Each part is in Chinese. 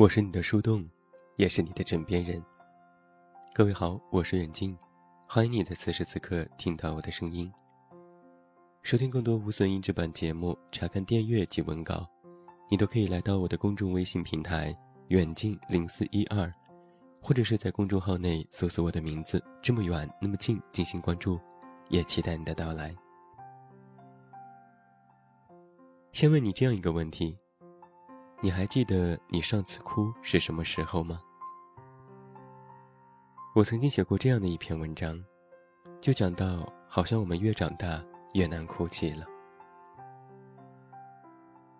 我是你的树洞，也是你的枕边人。各位好，我是远近，欢迎你在此时此刻听到我的声音。收听更多无损音质版节目，查看电阅及文稿，你都可以来到我的公众微信平台“远近零四一二”，或者是在公众号内搜索我的名字“这么远那么近”进行关注，也期待你的到来。先问你这样一个问题。你还记得你上次哭是什么时候吗？我曾经写过这样的一篇文章，就讲到，好像我们越长大越难哭泣了，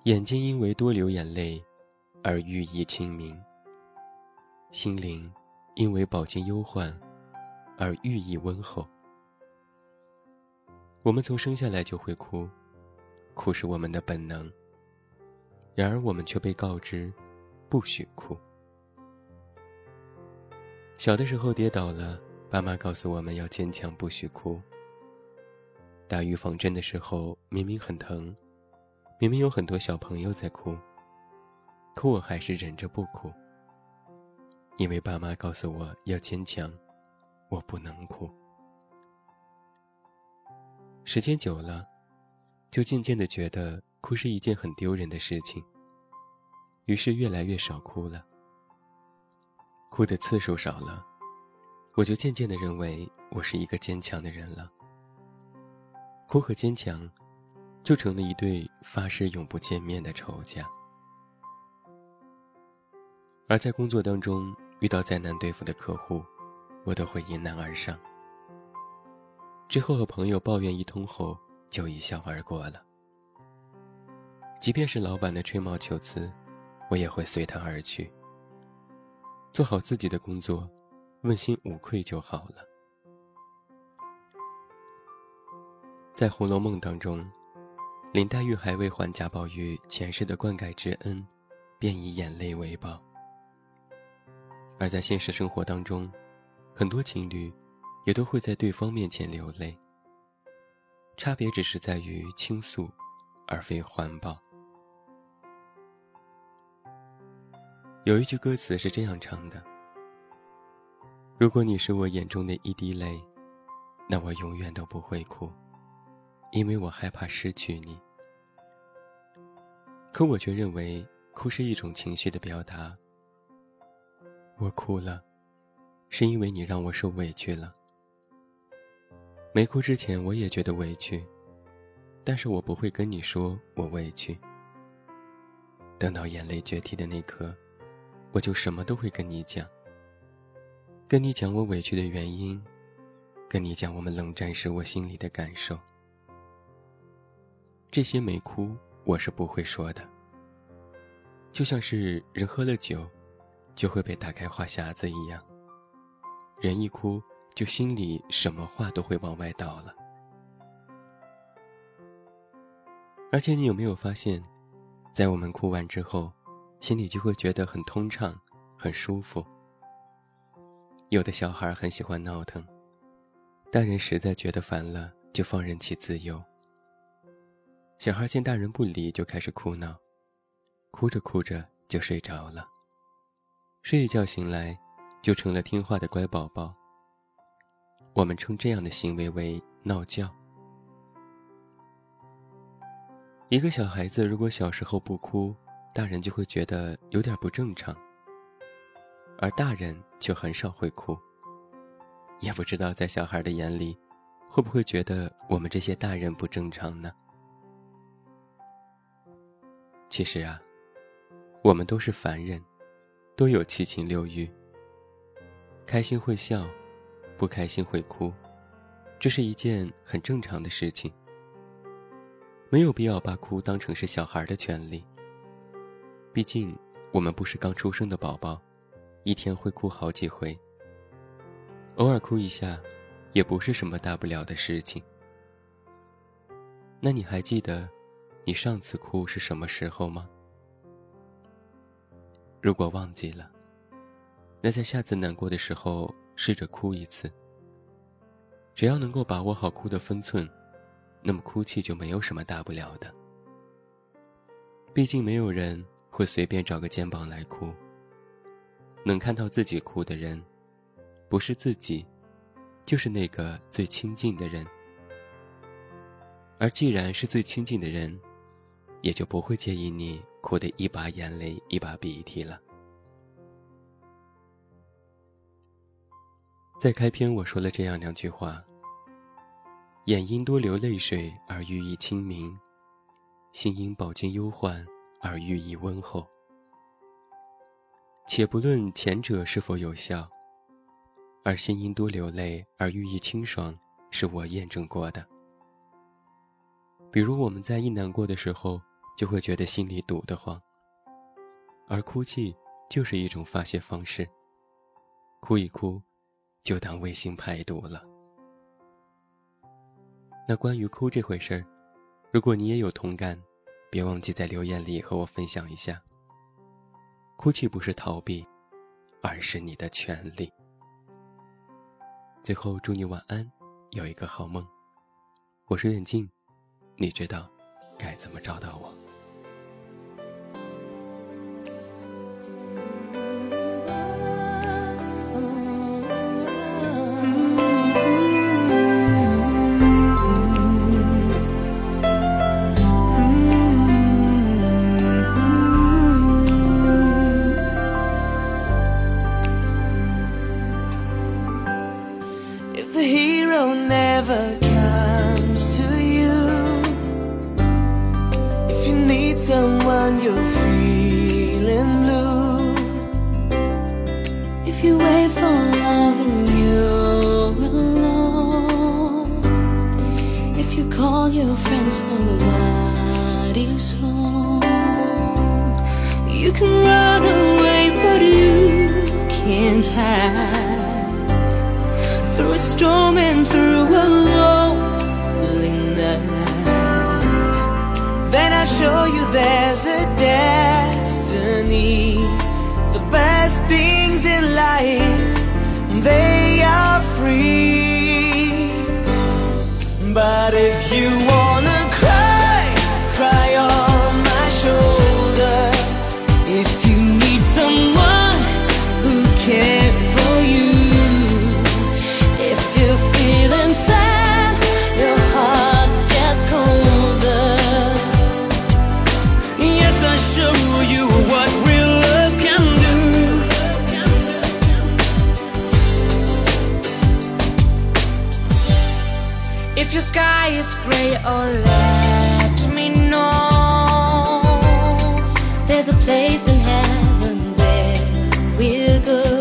眼睛因为多流眼泪而寓意清明，心灵因为饱经忧患而寓意温厚。我们从生下来就会哭，哭是我们的本能。然而，我们却被告知，不许哭。小的时候跌倒了，爸妈告诉我们要坚强，不许哭。打预防针的时候，明明很疼，明明有很多小朋友在哭，可我还是忍着不哭，因为爸妈告诉我要坚强，我不能哭。时间久了，就渐渐的觉得。哭是一件很丢人的事情，于是越来越少哭了。哭的次数少了，我就渐渐的认为我是一个坚强的人了。哭和坚强，就成了一对发誓永不见面的仇家。而在工作当中遇到再难对付的客户，我都会迎难而上。之后和朋友抱怨一通后，就一笑而过了。即便是老板的吹毛求疵，我也会随他而去，做好自己的工作，问心无愧就好了。在《红楼梦》当中，林黛玉还未还贾宝玉前世的灌溉之恩，便以眼泪为报；而在现实生活当中，很多情侣也都会在对方面前流泪，差别只是在于倾诉，而非环抱。有一句歌词是这样唱的：“如果你是我眼中的一滴泪，那我永远都不会哭，因为我害怕失去你。可我却认为哭是一种情绪的表达。我哭了，是因为你让我受委屈了。没哭之前我也觉得委屈，但是我不会跟你说我委屈。等到眼泪决堤的那刻。”我就什么都会跟你讲，跟你讲我委屈的原因，跟你讲我们冷战时我心里的感受。这些没哭，我是不会说的。就像是人喝了酒，就会被打开话匣子一样，人一哭，就心里什么话都会往外倒了。而且你有没有发现，在我们哭完之后？心里就会觉得很通畅，很舒服。有的小孩很喜欢闹腾，大人实在觉得烦了，就放任其自由。小孩见大人不理，就开始哭闹，哭着哭着就睡着了。睡一觉醒来，就成了听话的乖宝宝。我们称这样的行为为闹觉。一个小孩子如果小时候不哭，大人就会觉得有点不正常，而大人却很少会哭。也不知道在小孩的眼里，会不会觉得我们这些大人不正常呢？其实啊，我们都是凡人，都有七情六欲。开心会笑，不开心会哭，这是一件很正常的事情。没有必要把哭当成是小孩的权利。毕竟，我们不是刚出生的宝宝，一天会哭好几回。偶尔哭一下，也不是什么大不了的事情。那你还记得，你上次哭是什么时候吗？如果忘记了，那在下次难过的时候试着哭一次。只要能够把握好哭的分寸，那么哭泣就没有什么大不了的。毕竟没有人。会随便找个肩膀来哭，能看到自己哭的人，不是自己，就是那个最亲近的人。而既然是最亲近的人，也就不会介意你哭得一把眼泪一把鼻涕了。在开篇我说了这样两句话：眼因多流泪水而寓意清明，心因饱经忧患而寓意温厚。且不论前者是否有效，而心因多流泪而寓意清爽，是我验证过的。比如我们在一难过的时候，就会觉得心里堵得慌，而哭泣就是一种发泄方式。哭一哭，就当为心排毒了。那关于哭这回事儿，如果你也有同感，别忘记在留言里和我分享一下。哭泣不是逃避，而是你的权利。最后，祝你晚安，有一个好梦。我是远近，你知道该怎么找到我。Someone you're feeling blue. If you wait for love and you're alone, if you call your friends, nobody's home. You can run away, but you can't hide through a storm and through a lonely night. Then I show you there's a destiny. The best things in life, they are free. But if you wanna If your sky is gray, oh let me know. There's a place in heaven where we'll go.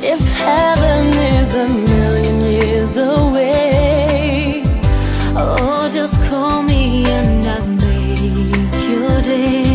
If heaven is a million years away, oh, just call me and I'll make your day.